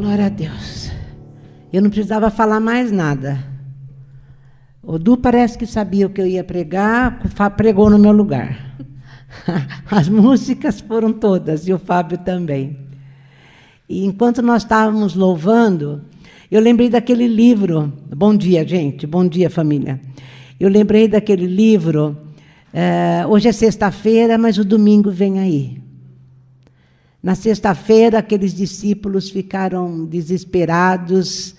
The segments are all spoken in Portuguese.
Glória a Deus. Eu não precisava falar mais nada. O Du parece que sabia o que eu ia pregar, pregou no meu lugar. As músicas foram todas e o Fábio também. E enquanto nós estávamos louvando, eu lembrei daquele livro. Bom dia, gente. Bom dia, família. Eu lembrei daquele livro. É, hoje é sexta-feira, mas o domingo vem aí. Na sexta-feira, aqueles discípulos ficaram desesperados,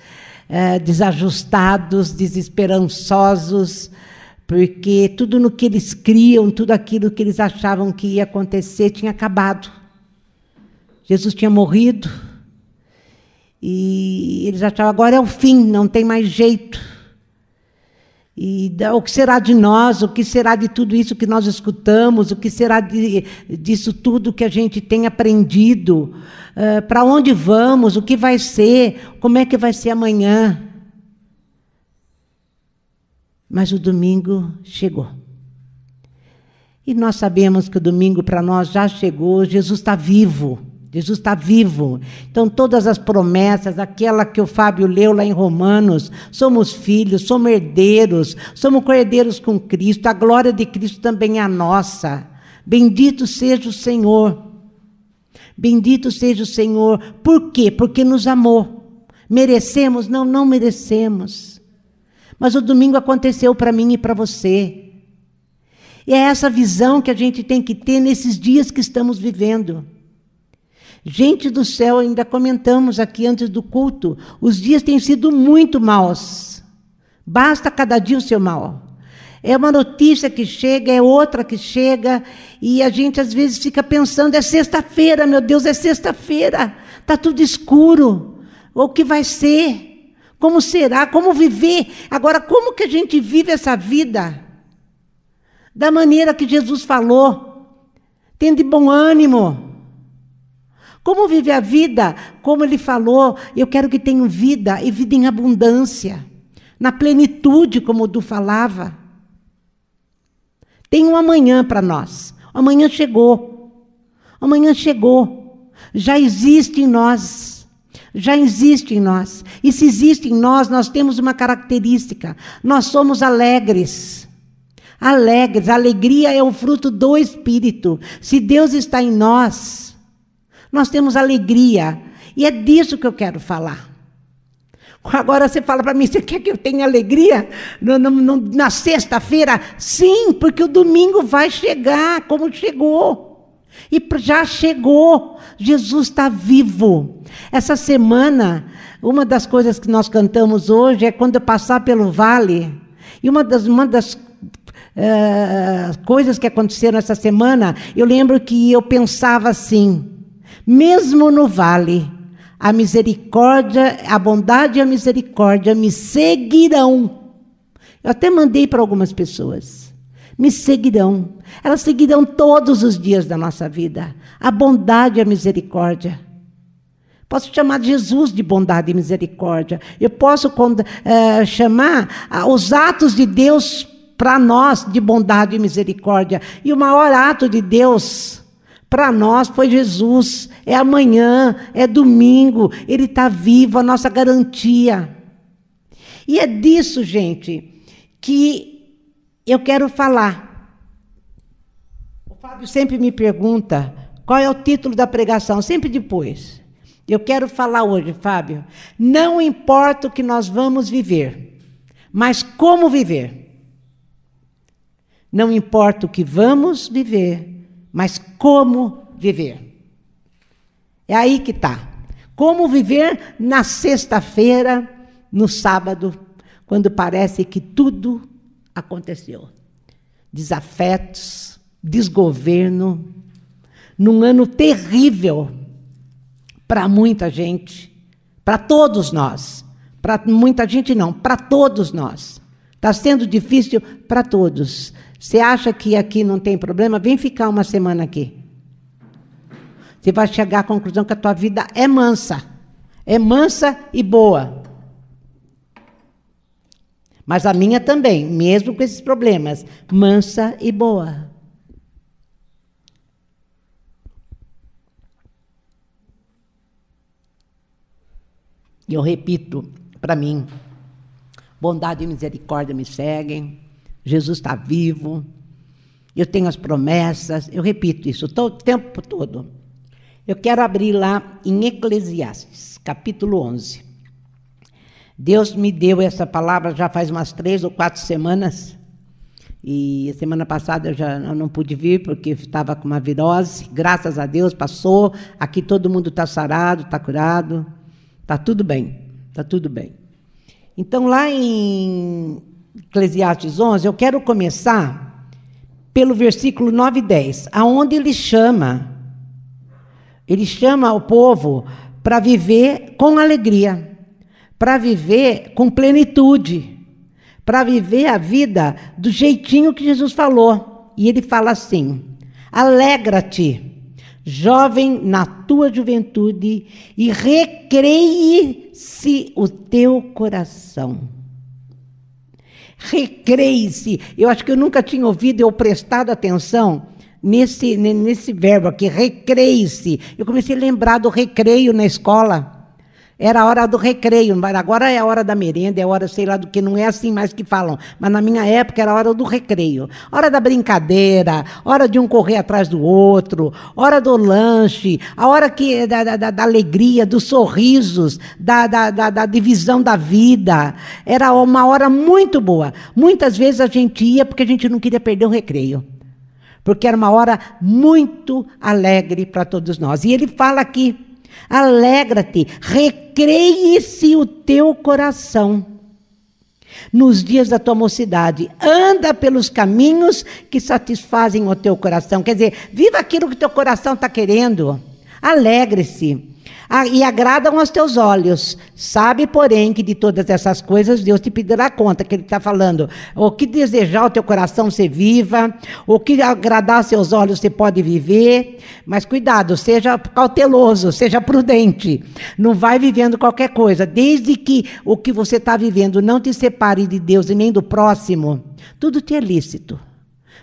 eh, desajustados, desesperançosos, porque tudo no que eles criam, tudo aquilo que eles achavam que ia acontecer, tinha acabado. Jesus tinha morrido. E eles achavam, agora é o fim, não tem mais jeito. E o que será de nós? O que será de tudo isso que nós escutamos? O que será de, disso tudo que a gente tem aprendido? Uh, Para onde vamos? O que vai ser? Como é que vai ser amanhã? Mas o domingo chegou. E nós sabemos que o domingo para nós já chegou, Jesus está vivo. Jesus está vivo. Então, todas as promessas, aquela que o Fábio leu lá em Romanos, somos filhos, somos herdeiros, somos herdeiros com Cristo, a glória de Cristo também é a nossa. Bendito seja o Senhor. Bendito seja o Senhor. Por quê? Porque nos amou. Merecemos? Não, não merecemos. Mas o domingo aconteceu para mim e para você. E é essa visão que a gente tem que ter nesses dias que estamos vivendo. Gente do céu, ainda comentamos aqui antes do culto, os dias têm sido muito maus. Basta cada dia o seu mal. É uma notícia que chega, é outra que chega, e a gente às vezes fica pensando: é sexta-feira, meu Deus, é sexta-feira, está tudo escuro. O que vai ser? Como será? Como viver? Agora, como que a gente vive essa vida? Da maneira que Jesus falou, tendo de bom ânimo. Como vive a vida? Como ele falou, eu quero que tenham vida e vida em abundância, na plenitude, como o Du falava. Tem um amanhã para nós. Amanhã chegou. Amanhã chegou. Já existe em nós. Já existe em nós. E se existe em nós, nós temos uma característica: nós somos alegres. Alegres, a alegria é o fruto do Espírito. Se Deus está em nós, nós temos alegria. E é disso que eu quero falar. Agora você fala para mim, você quer que eu tenha alegria no, no, no, na sexta-feira? Sim, porque o domingo vai chegar, como chegou. E já chegou. Jesus está vivo. Essa semana, uma das coisas que nós cantamos hoje é quando eu passar pelo vale. E uma das, uma das uh, coisas que aconteceram essa semana, eu lembro que eu pensava assim mesmo no vale, a misericórdia, a bondade e a misericórdia me seguirão. Eu até mandei para algumas pessoas. Me seguirão. Elas seguirão todos os dias da nossa vida. A bondade e a misericórdia. Posso chamar Jesus de bondade e misericórdia. Eu posso uh, chamar uh, os atos de Deus para nós de bondade e misericórdia. E o maior ato de Deus para nós foi Jesus, é amanhã, é domingo, Ele está vivo, a nossa garantia. E é disso, gente, que eu quero falar. O Fábio sempre me pergunta qual é o título da pregação, sempre depois. Eu quero falar hoje, Fábio. Não importa o que nós vamos viver, mas como viver. Não importa o que vamos viver, mas como viver? É aí que está. Como viver na sexta-feira, no sábado, quando parece que tudo aconteceu. Desafetos, desgoverno, num ano terrível para muita gente, para todos nós. Para muita gente não, para todos nós. Está sendo difícil para todos. Você acha que aqui não tem problema? Vem ficar uma semana aqui. Você vai chegar à conclusão que a tua vida é mansa. É mansa e boa. Mas a minha também, mesmo com esses problemas, mansa e boa. Eu repito para mim: bondade e misericórdia me seguem, Jesus está vivo, eu tenho as promessas, eu repito isso todo, o tempo todo. Eu quero abrir lá em Eclesiastes, capítulo 11. Deus me deu essa palavra já faz umas três ou quatro semanas. E semana passada eu já não pude vir porque estava com uma virose. Graças a Deus passou. Aqui todo mundo está sarado, está curado. Está tudo bem. Está tudo bem. Então, lá em Eclesiastes 11, eu quero começar pelo versículo 9 e 10, aonde ele chama, ele chama o povo para viver com alegria, para viver com plenitude para viver a vida do jeitinho que Jesus falou. E ele fala assim: alegra-te, jovem, na tua juventude, e recreie-se o teu coração. Recreie-se. Eu acho que eu nunca tinha ouvido ou prestado atenção nesse, nesse verbo aqui, recreie-se. Eu comecei a lembrar do recreio na escola. Era a hora do recreio, agora é a hora da merenda, é a hora, sei lá do que, não é assim mais que falam. Mas na minha época era a hora do recreio. Hora da brincadeira, hora de um correr atrás do outro, hora do lanche, a hora que, da, da, da alegria, dos sorrisos, da, da, da, da divisão da vida. Era uma hora muito boa. Muitas vezes a gente ia porque a gente não queria perder o recreio porque era uma hora muito alegre para todos nós. E ele fala aqui Alegra-te, recreie-se o teu coração. Nos dias da tua mocidade, anda pelos caminhos que satisfazem o teu coração. Quer dizer, viva aquilo que teu coração está querendo. Alegre-se e agradam aos teus olhos. Sabe, porém, que de todas essas coisas Deus te pedirá conta, que Ele está falando. O que desejar o teu coração você viva, o que agradar aos seus olhos você pode viver, mas cuidado, seja cauteloso, seja prudente. Não vai vivendo qualquer coisa, desde que o que você está vivendo não te separe de Deus e nem do próximo, tudo te é lícito.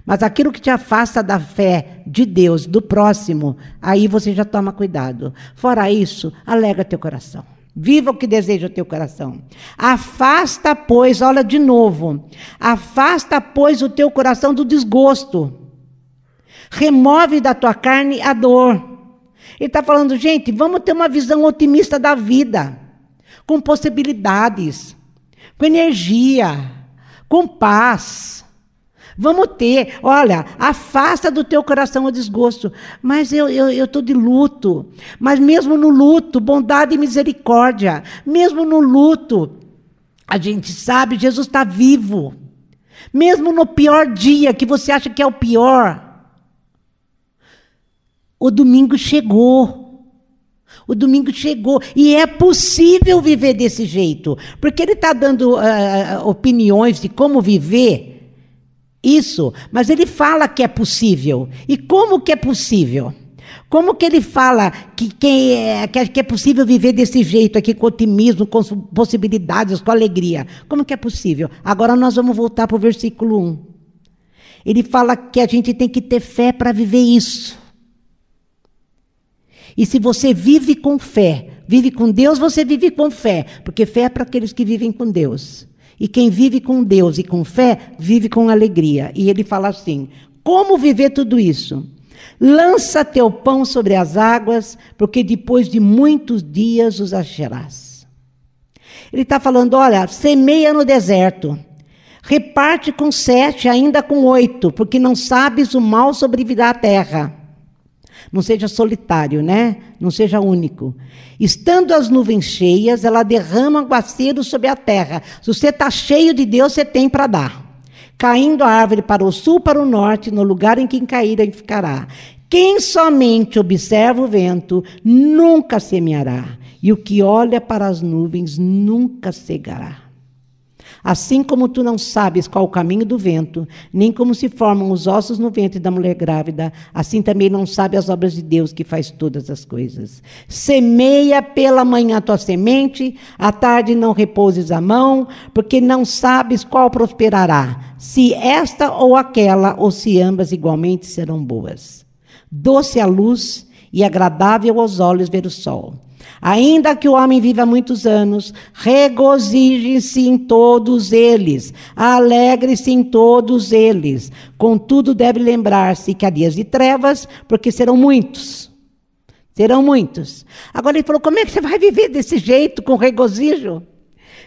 Mas aquilo que te afasta da fé de Deus, do próximo, aí você já toma cuidado. Fora isso, alega teu coração. Viva o que deseja o teu coração. Afasta, pois, olha de novo. Afasta, pois, o teu coração do desgosto. Remove da tua carne a dor. Ele está falando, gente, vamos ter uma visão otimista da vida, com possibilidades, com energia, com paz. Vamos ter, olha, afasta do teu coração o desgosto. Mas eu estou eu, eu de luto. Mas mesmo no luto, bondade e misericórdia. Mesmo no luto, a gente sabe, Jesus está vivo. Mesmo no pior dia, que você acha que é o pior, o domingo chegou. O domingo chegou e é possível viver desse jeito, porque ele está dando uh, opiniões de como viver isso, mas ele fala que é possível. E como que é possível? Como que ele fala que, que, é, que é possível viver desse jeito aqui, com otimismo, com possibilidades, com alegria? Como que é possível? Agora nós vamos voltar para o versículo 1. Ele fala que a gente tem que ter fé para viver isso. E se você vive com fé, vive com Deus, você vive com fé, porque fé é para aqueles que vivem com Deus. E quem vive com Deus e com fé, vive com alegria. E ele fala assim: como viver tudo isso? Lança teu pão sobre as águas, porque depois de muitos dias os acharás. Ele está falando: olha, semeia no deserto, reparte com sete, ainda com oito, porque não sabes o mal sobrevirá à terra. Não seja solitário, né? Não seja único. Estando as nuvens cheias, ela derrama aguaceiro sobre a terra. Se você está cheio de Deus, você tem para dar. Caindo a árvore para o sul, para o norte, no lugar em que cair, ficará. Quem somente observa o vento nunca semeará, e o que olha para as nuvens nunca cegará. Assim como tu não sabes qual o caminho do vento, nem como se formam os ossos no ventre da mulher grávida, assim também não sabe as obras de Deus que faz todas as coisas. Semeia pela manhã a tua semente, à tarde não repouses a mão, porque não sabes qual prosperará, se esta ou aquela, ou se ambas igualmente serão boas. Doce a luz e agradável aos olhos ver o sol Ainda que o homem viva muitos anos, regozije-se em todos eles, alegre-se em todos eles. Contudo, deve lembrar-se que há dias de trevas, porque serão muitos. Serão muitos. Agora ele falou: como é que você vai viver desse jeito, com regozijo?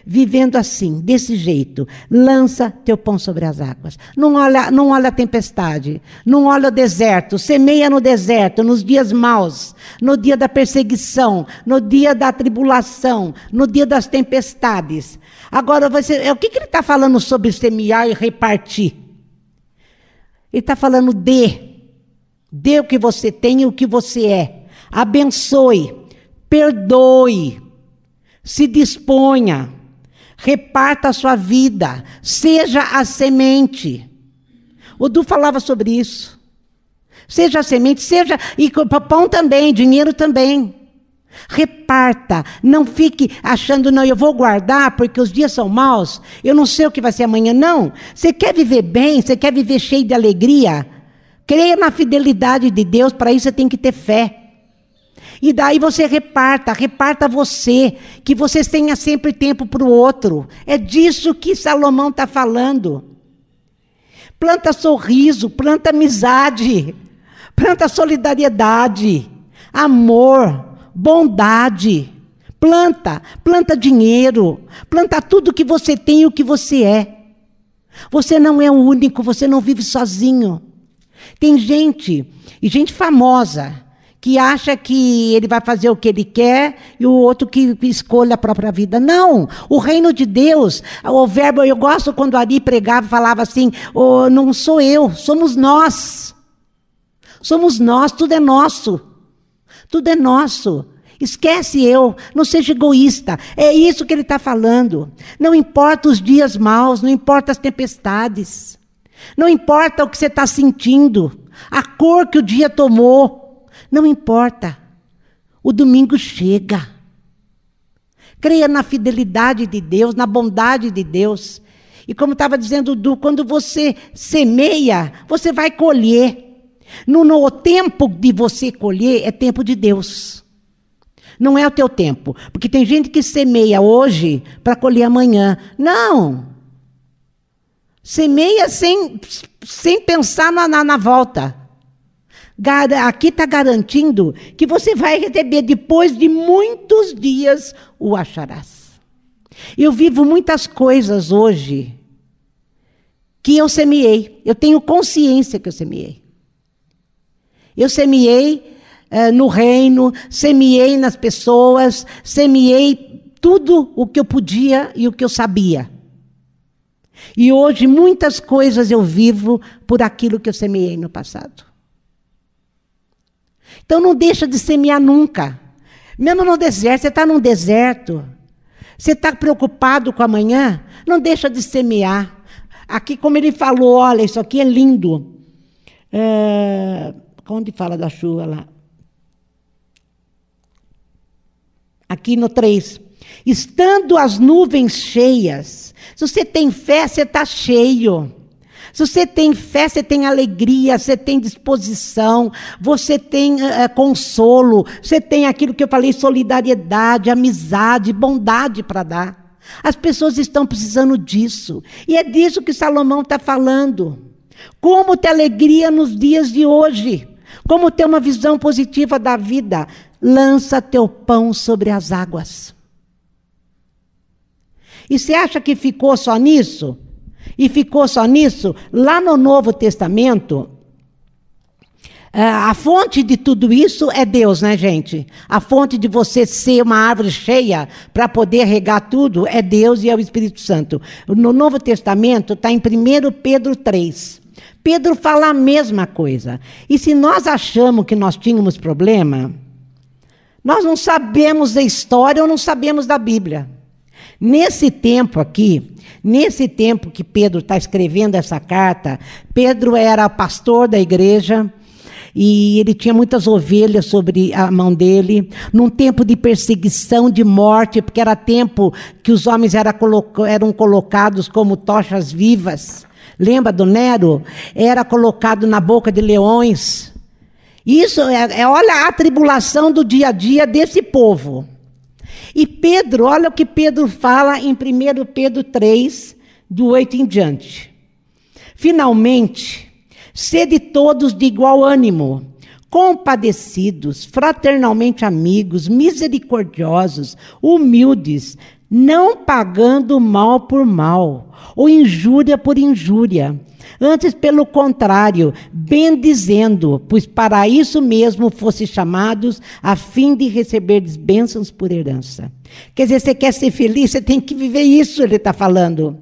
Vivendo assim, desse jeito. Lança teu pão sobre as águas. Não olha, não olha a tempestade, não olha o deserto, semeia no deserto, nos dias maus, no dia da perseguição, no dia da tribulação, no dia das tempestades. Agora, você, o que, que ele está falando sobre semear e repartir? Ele está falando de. Dê o que você tem e o que você é. Abençoe, perdoe, se disponha reparta a sua vida, seja a semente. O Du falava sobre isso. Seja a semente, seja. E pão também, dinheiro também. Reparta, não fique achando, não, eu vou guardar porque os dias são maus, eu não sei o que vai ser amanhã. Não. Você quer viver bem, você quer viver cheio de alegria? Creia na fidelidade de Deus, para isso você tem que ter fé. E daí você reparta, reparta você, que você tenha sempre tempo para o outro. É disso que Salomão está falando. Planta sorriso, planta amizade, planta solidariedade, amor, bondade. Planta, planta dinheiro, planta tudo que você tem e o que você é. Você não é o único, você não vive sozinho. Tem gente, e gente famosa, que acha que ele vai fazer o que ele quer e o outro que escolhe a própria vida. Não! O reino de Deus, o verbo, eu gosto quando Ari pregava, falava assim: oh, não sou eu, somos nós. Somos nós, tudo é nosso. Tudo é nosso. Esquece eu, não seja egoísta. É isso que ele está falando. Não importa os dias maus, não importa as tempestades. Não importa o que você está sentindo, a cor que o dia tomou. Não importa. O domingo chega. Creia na fidelidade de Deus, na bondade de Deus. E como estava dizendo o Du, quando você semeia, você vai colher. No, no tempo de você colher é tempo de Deus. Não é o teu tempo. Porque tem gente que semeia hoje para colher amanhã. Não. Semeia sem, sem pensar na, na, na volta aqui está garantindo que você vai receber depois de muitos dias o acharás. Eu vivo muitas coisas hoje que eu semeei. Eu tenho consciência que eu semeei. Eu semeei uh, no reino, semeei nas pessoas, semeei tudo o que eu podia e o que eu sabia. E hoje muitas coisas eu vivo por aquilo que eu semeei no passado. Então não deixa de semear nunca. Mesmo no deserto, você está num deserto. Você está preocupado com amanhã? Não deixa de semear. Aqui, como ele falou, olha, isso aqui é lindo. É, onde fala da chuva lá? Aqui no 3. Estando as nuvens cheias. Se você tem fé, você está cheio. Se você tem fé, você tem alegria, você tem disposição, você tem uh, consolo, você tem aquilo que eu falei: solidariedade, amizade, bondade para dar. As pessoas estão precisando disso. E é disso que Salomão está falando. Como ter alegria nos dias de hoje? Como ter uma visão positiva da vida? Lança teu pão sobre as águas. E você acha que ficou só nisso? E ficou só nisso? Lá no Novo Testamento, eh, a fonte de tudo isso é Deus, né, gente? A fonte de você ser uma árvore cheia para poder regar tudo é Deus e é o Espírito Santo. No Novo Testamento está em 1 Pedro 3. Pedro fala a mesma coisa. E se nós achamos que nós tínhamos problema, nós não sabemos da história ou não sabemos da Bíblia. Nesse tempo aqui, Nesse tempo que Pedro está escrevendo essa carta, Pedro era pastor da igreja e ele tinha muitas ovelhas sobre a mão dele, num tempo de perseguição, de morte, porque era tempo que os homens era eram colocados como tochas vivas. Lembra do Nero? Era colocado na boca de leões. Isso é, é olha a tribulação do dia a dia desse povo. E Pedro, olha o que Pedro fala em 1 Pedro 3, do 8 em diante. Finalmente, sede todos de igual ânimo, compadecidos, fraternalmente amigos, misericordiosos, humildes, não pagando mal por mal, ou injúria por injúria. Antes, pelo contrário, bendizendo, pois para isso mesmo fosse chamados, a fim de receber bênçãos por herança. Quer dizer, você quer ser feliz, você tem que viver isso, ele está falando.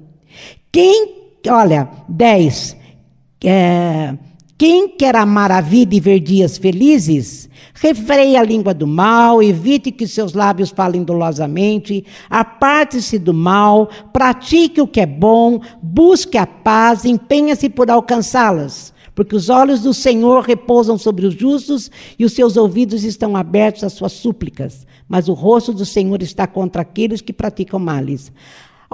Quem, olha, 10. É, quem quer amar a vida e ver dias felizes, refreie a língua do mal, evite que seus lábios falem dolosamente, aparte-se do mal, pratique o que é bom, busque a paz, empenha-se por alcançá-las. Porque os olhos do Senhor repousam sobre os justos e os seus ouvidos estão abertos às suas súplicas. Mas o rosto do Senhor está contra aqueles que praticam males.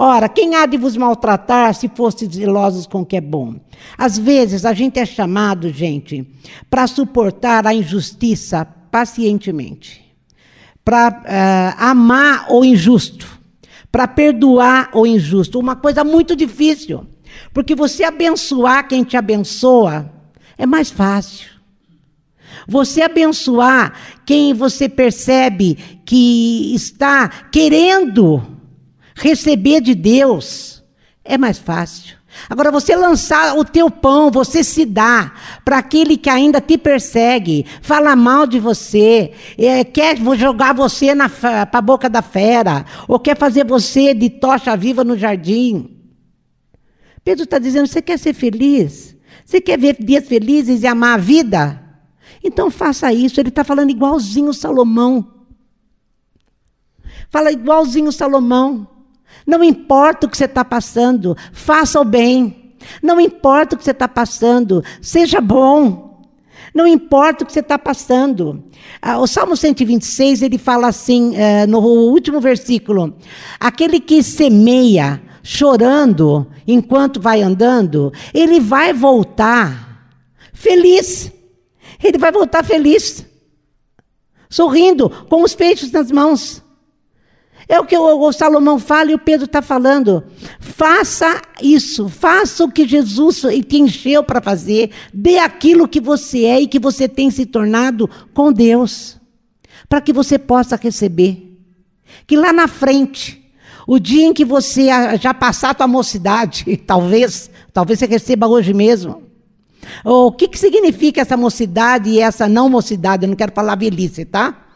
Ora, quem há de vos maltratar se fostes zelosos com o que é bom? Às vezes a gente é chamado, gente, para suportar a injustiça pacientemente, para uh, eh, amar o injusto, para perdoar o injusto. Uma coisa muito difícil, porque você abençoar quem te abençoa é mais fácil. Você abençoar quem você percebe que está querendo receber de Deus é mais fácil. Agora, você lançar o teu pão, você se dá para aquele que ainda te persegue, fala mal de você, é, quer jogar você para a boca da fera, ou quer fazer você de tocha viva no jardim. Pedro está dizendo: você quer ser feliz? Você quer ver dias felizes e amar a vida? Então faça isso. Ele está falando igualzinho Salomão. Fala igualzinho Salomão. Não importa o que você está passando, faça o bem. Não importa o que você está passando, seja bom. Não importa o que você está passando. Ah, o Salmo 126, ele fala assim, eh, no último versículo: aquele que semeia chorando enquanto vai andando, ele vai voltar feliz. Ele vai voltar feliz, sorrindo, com os peixes nas mãos. É o que o, o Salomão fala e o Pedro está falando. Faça isso, faça o que Jesus te encheu para fazer, dê aquilo que você é e que você tem se tornado com Deus, para que você possa receber. Que lá na frente, o dia em que você já passar a tua mocidade, talvez, talvez você receba hoje mesmo. O que, que significa essa mocidade e essa não mocidade? Eu não quero falar velhice, tá?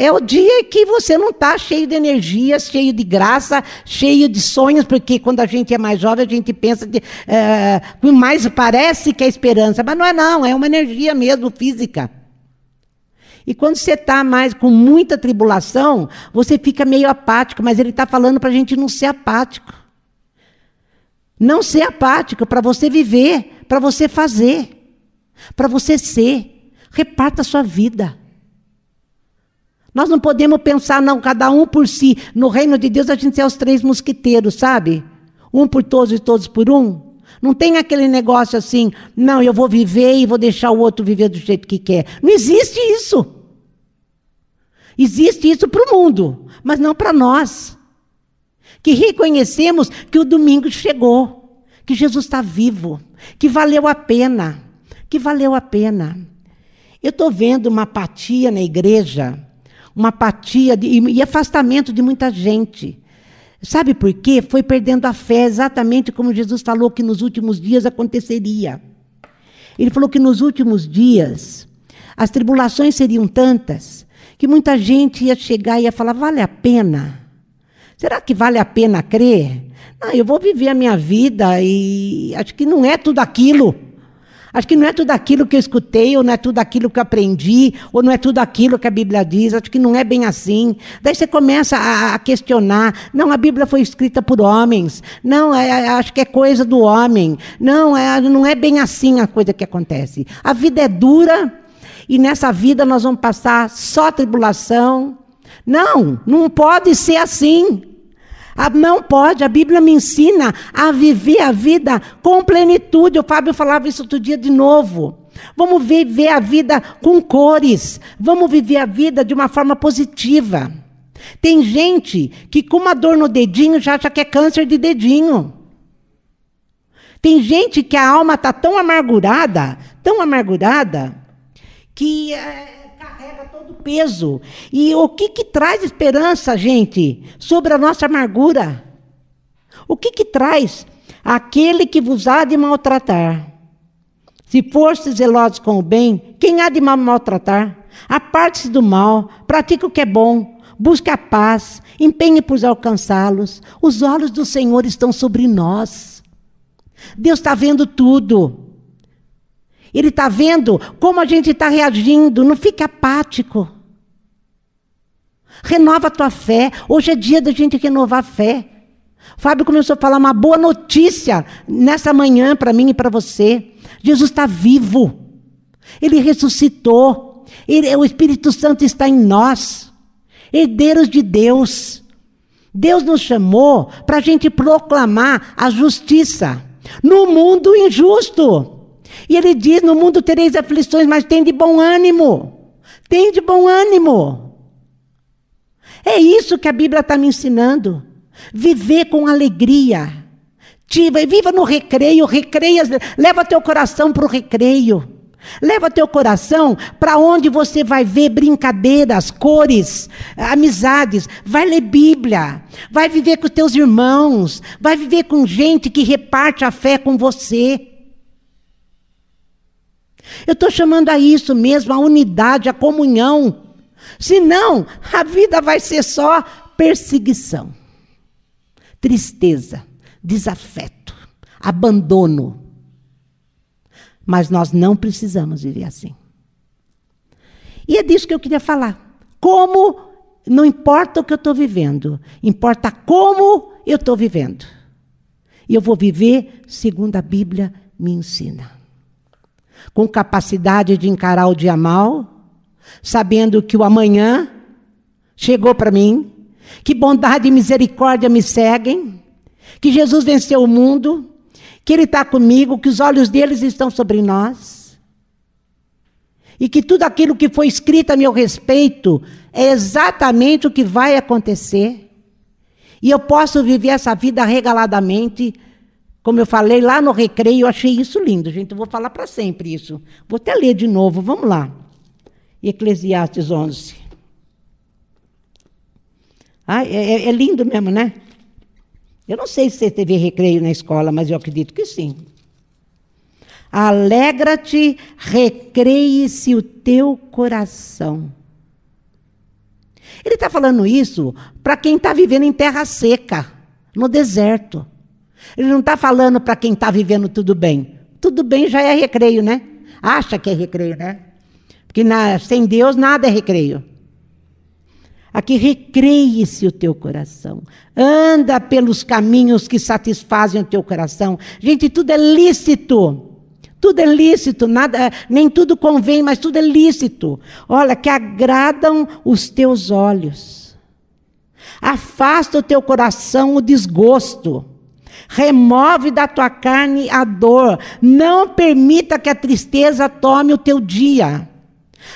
É o dia que você não está cheio de energia, cheio de graça, cheio de sonhos, porque quando a gente é mais jovem, a gente pensa que é, mais parece que é esperança, mas não é não, é uma energia mesmo física. E quando você está mais com muita tribulação, você fica meio apático, mas ele está falando para a gente não ser apático. Não ser apático, para você viver, para você fazer, para você ser. Reparta a sua vida. Nós não podemos pensar, não, cada um por si. No reino de Deus, a gente é os três mosquiteiros, sabe? Um por todos e todos por um. Não tem aquele negócio assim, não, eu vou viver e vou deixar o outro viver do jeito que quer. Não existe isso. Existe isso para o mundo, mas não para nós. Que reconhecemos que o domingo chegou, que Jesus está vivo, que valeu a pena, que valeu a pena. Eu estou vendo uma apatia na igreja uma apatia de, e afastamento de muita gente. Sabe por quê? Foi perdendo a fé, exatamente como Jesus falou que nos últimos dias aconteceria. Ele falou que nos últimos dias as tribulações seriam tantas que muita gente ia chegar e ia falar: vale a pena? Será que vale a pena crer? Não, eu vou viver a minha vida e acho que não é tudo aquilo. Acho que não é tudo aquilo que eu escutei, ou não é tudo aquilo que eu aprendi, ou não é tudo aquilo que a Bíblia diz. Acho que não é bem assim. Daí você começa a, a questionar. Não, a Bíblia foi escrita por homens. Não, é, é, acho que é coisa do homem. Não, é, não é bem assim a coisa que acontece. A vida é dura e nessa vida nós vamos passar só tribulação. Não, não pode ser assim. Não pode, a Bíblia me ensina a viver a vida com plenitude. O Fábio falava isso outro dia de novo. Vamos viver a vida com cores. Vamos viver a vida de uma forma positiva. Tem gente que com uma dor no dedinho já acha que é câncer de dedinho. Tem gente que a alma está tão amargurada, tão amargurada, que é, carrega todo o peso. E o que, que traz esperança, gente, sobre a nossa amargura? O que, que traz? Aquele que vos há de maltratar. Se fostes zelosos com o bem, quem há de maltratar? Aparte-se do mal, pratique o que é bom, busque a paz, empenhe por alcançá-los. Os olhos do Senhor estão sobre nós. Deus está vendo tudo. Ele está vendo como a gente está reagindo. Não fique apático. Renova a tua fé. Hoje é dia da gente renovar a fé. Fábio começou a falar uma boa notícia nessa manhã para mim e para você. Jesus está vivo. Ele ressuscitou. Ele, o Espírito Santo está em nós. Herdeiros de Deus. Deus nos chamou para a gente proclamar a justiça no mundo injusto. E ele diz: No mundo tereis aflições, mas tem de bom ânimo. Tem de bom ânimo. É isso que a Bíblia está me ensinando. Viver com alegria. Viva no recreio, recreia, leva teu coração para o recreio. Leva teu coração para onde você vai ver brincadeiras, cores, amizades. Vai ler Bíblia. Vai viver com teus irmãos. Vai viver com gente que reparte a fé com você. Eu estou chamando a isso mesmo, a unidade, a comunhão. Senão, a vida vai ser só perseguição, tristeza, desafeto, abandono. Mas nós não precisamos viver assim. E é disso que eu queria falar. Como, não importa o que eu estou vivendo, importa como eu estou vivendo. E eu vou viver segundo a Bíblia me ensina com capacidade de encarar o dia mal, sabendo que o amanhã chegou para mim, que bondade e misericórdia me seguem, que Jesus venceu o mundo, que Ele está comigo, que os olhos deles estão sobre nós, e que tudo aquilo que foi escrito a meu respeito é exatamente o que vai acontecer. E eu posso viver essa vida regaladamente como eu falei lá no recreio, eu achei isso lindo, gente. Eu vou falar para sempre isso. Vou até ler de novo, vamos lá. Eclesiastes 11. Ah, é, é, é lindo mesmo, né? Eu não sei se você teve recreio na escola, mas eu acredito que sim. Alegra-te, recreie-se o teu coração. Ele está falando isso para quem está vivendo em terra seca, no deserto. Ele não está falando para quem está vivendo tudo bem. Tudo bem já é recreio, né? Acha que é recreio, né? Porque na, sem Deus nada é recreio. Aqui recreie-se o teu coração. Anda pelos caminhos que satisfazem o teu coração. Gente, tudo é lícito. Tudo é lícito, nada, nem tudo convém, mas tudo é lícito. Olha, que agradam os teus olhos. Afasta o teu coração o desgosto. Remove da tua carne a dor. Não permita que a tristeza tome o teu dia.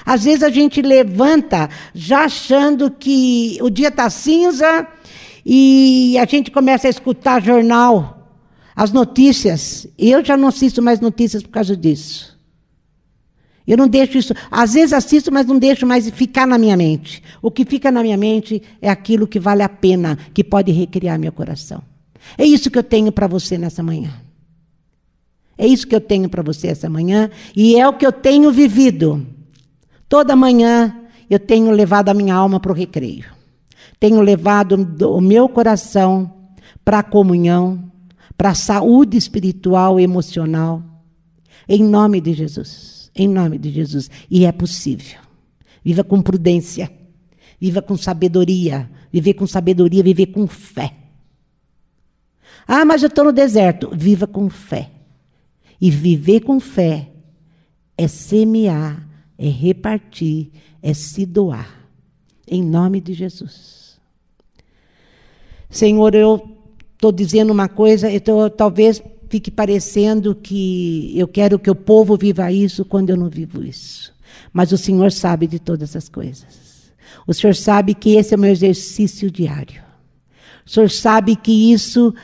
Às vezes a gente levanta já achando que o dia está cinza e a gente começa a escutar jornal, as notícias. Eu já não assisto mais notícias por causa disso. Eu não deixo isso. Às vezes assisto, mas não deixo mais ficar na minha mente. O que fica na minha mente é aquilo que vale a pena, que pode recriar meu coração. É isso que eu tenho para você nessa manhã. É isso que eu tenho para você essa manhã e é o que eu tenho vivido. Toda manhã eu tenho levado a minha alma para o recreio. Tenho levado o meu coração para a comunhão, para a saúde espiritual e emocional. Em nome de Jesus. Em nome de Jesus. E é possível. Viva com prudência. Viva com sabedoria. Viver com sabedoria, viver com fé. Ah, mas eu estou no deserto. Viva com fé. E viver com fé é semear, é repartir, é se doar. Em nome de Jesus. Senhor, eu estou dizendo uma coisa, tô, talvez fique parecendo que eu quero que o povo viva isso quando eu não vivo isso. Mas o Senhor sabe de todas as coisas. O Senhor sabe que esse é o meu exercício diário. O Senhor sabe que isso,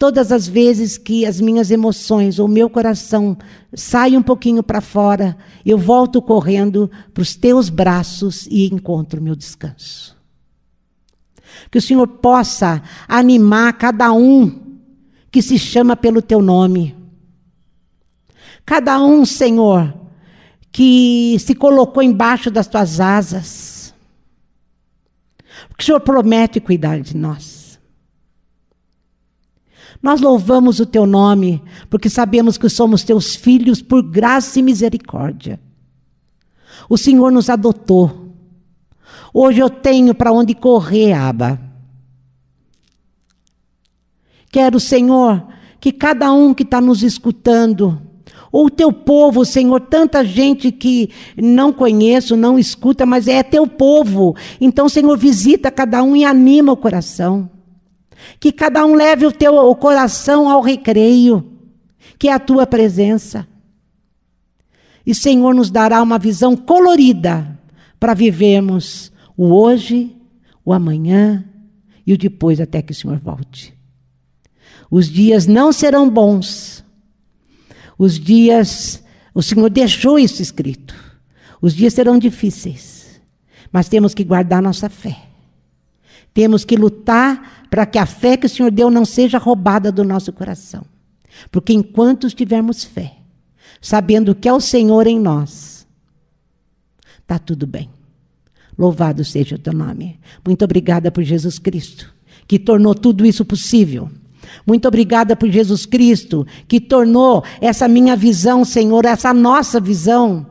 todas as vezes que as minhas emoções ou meu coração saem um pouquinho para fora, eu volto correndo para os teus braços e encontro meu descanso. Que o Senhor possa animar cada um que se chama pelo teu nome. Cada um, Senhor, que se colocou embaixo das tuas asas. Porque o Senhor promete cuidar de nós. Nós louvamos o teu nome, porque sabemos que somos teus filhos por graça e misericórdia. O Senhor nos adotou. Hoje eu tenho para onde correr, Aba. Quero, Senhor, que cada um que está nos escutando, ou o teu povo, Senhor, tanta gente que não conheço, não escuta, mas é teu povo. Então, Senhor, visita cada um e anima o coração. Que cada um leve o teu o coração ao recreio, que é a tua presença. E, Senhor, nos dará uma visão colorida para vivermos o hoje, o amanhã e o depois até que o Senhor volte. Os dias não serão bons. Os dias, o Senhor deixou isso escrito. Os dias serão difíceis. Mas temos que guardar nossa fé. Temos que lutar para que a fé que o Senhor deu não seja roubada do nosso coração. Porque enquanto tivermos fé, sabendo que é o Senhor em nós, está tudo bem. Louvado seja o teu nome. Muito obrigada por Jesus Cristo, que tornou tudo isso possível. Muito obrigada por Jesus Cristo, que tornou essa minha visão, Senhor, essa nossa visão,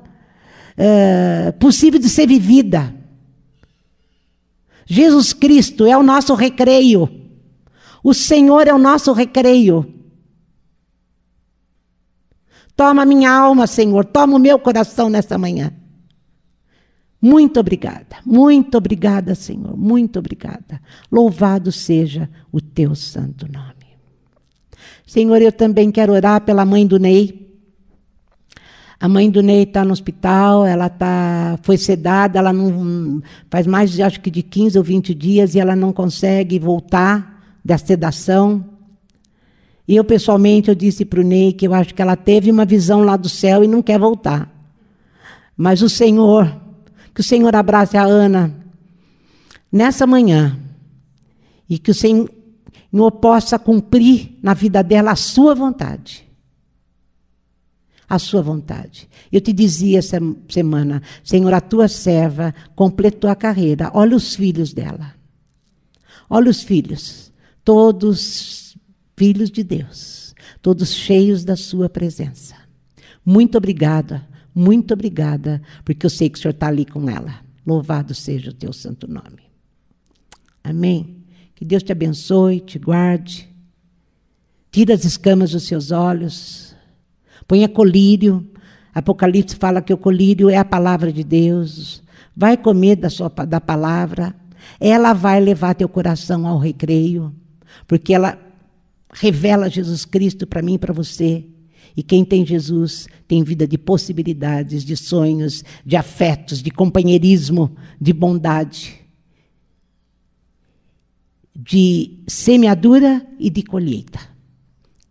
é, possível de ser vivida. Jesus Cristo é o nosso recreio. O Senhor é o nosso recreio. Toma minha alma, Senhor, toma o meu coração nesta manhã. Muito obrigada, muito obrigada, Senhor, muito obrigada. Louvado seja o teu santo nome. Senhor, eu também quero orar pela mãe do Ney. A mãe do Ney está no hospital, ela tá, foi sedada, ela não faz mais acho que de 15 ou 20 dias e ela não consegue voltar da sedação. E eu pessoalmente eu disse para o Ney que eu acho que ela teve uma visão lá do céu e não quer voltar. Mas o Senhor, que o Senhor abrace a Ana nessa manhã e que o Senhor possa cumprir na vida dela a sua vontade. A sua vontade. Eu te dizia essa semana, Senhor, a tua serva completou a carreira. Olha os filhos dela. Olha os filhos. Todos filhos de Deus. Todos cheios da sua presença. Muito obrigada, muito obrigada, porque eu sei que o Senhor está ali com ela. Louvado seja o teu santo nome. Amém. Que Deus te abençoe, te guarde. Tira as escamas dos seus olhos. Ponha colírio. Apocalipse fala que o colírio é a palavra de Deus. Vai comer da, sua, da palavra. Ela vai levar teu coração ao recreio. Porque ela revela Jesus Cristo para mim e para você. E quem tem Jesus tem vida de possibilidades, de sonhos, de afetos, de companheirismo, de bondade de semeadura e de colheita.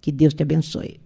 Que Deus te abençoe.